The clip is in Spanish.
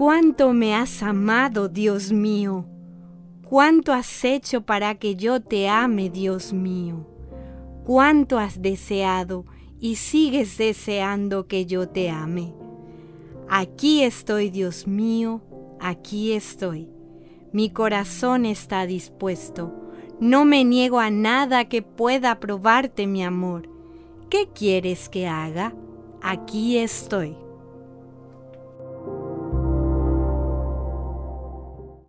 cuánto me has amado, Dios mío. Cuánto has hecho para que yo te ame, Dios mío. Cuánto has deseado y sigues deseando que yo te ame. Aquí estoy, Dios mío, aquí estoy. Mi corazón está dispuesto. No me niego a nada que pueda probarte mi amor. ¿Qué quieres que haga? Aquí estoy.